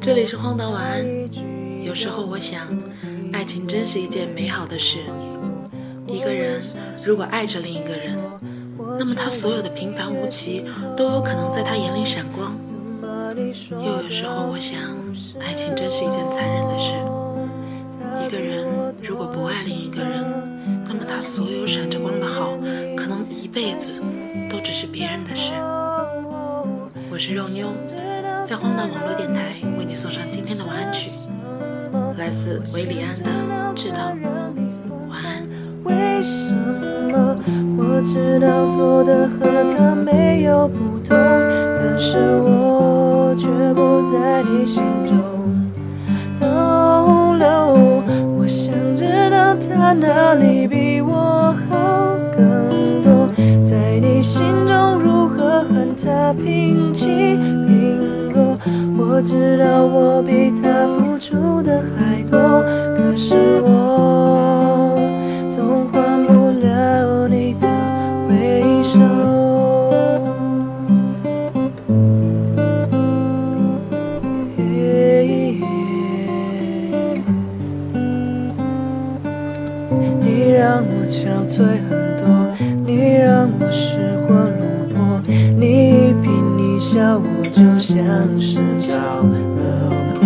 这里是荒岛晚安。有时候我想，爱情真是一件美好的事。一个人如果爱着另一个人，那么他所有的平凡无奇都有可能在他眼里闪光。又有时候我想，爱情真是一件残忍的事。一个人如果不爱另一个人，那么他所有闪着光的好，可能一辈子都只是别人的事。我是肉妞，在荒岛网络电台为你送上今天的晚安曲，来自维里安的《知道》。晚安。为什么我知道做的和他没有不同，但是我却不在你心中逗留。我想知道他哪里比他平起平坐。我知道我比他付出的还多，可是我总换不了你的回首。你让我憔悴很多，你让我失魂落魄，你一颦一笑，我就像是着了魔。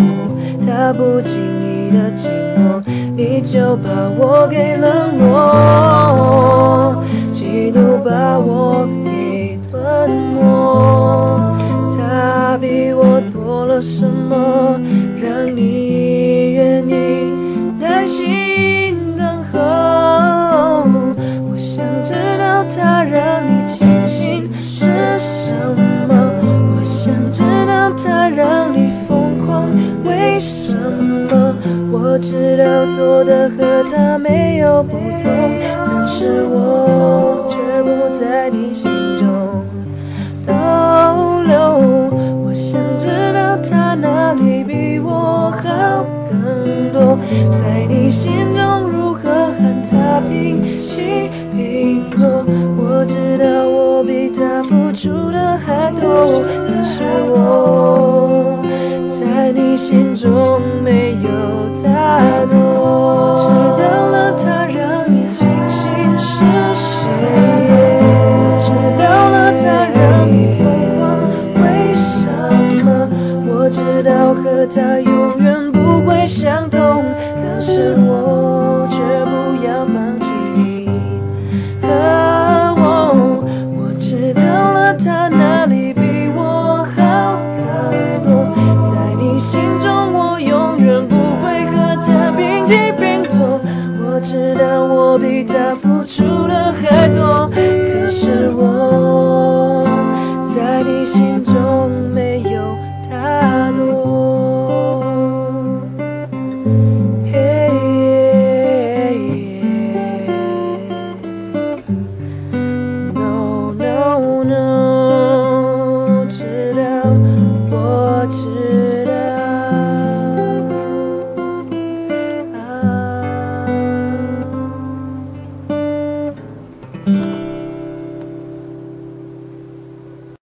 他不经意的寂寞，你就把我给冷落，嫉妒把我给吞没。他比我多了什么，让你愿意担心我知道做的和他没有不同，但是我。他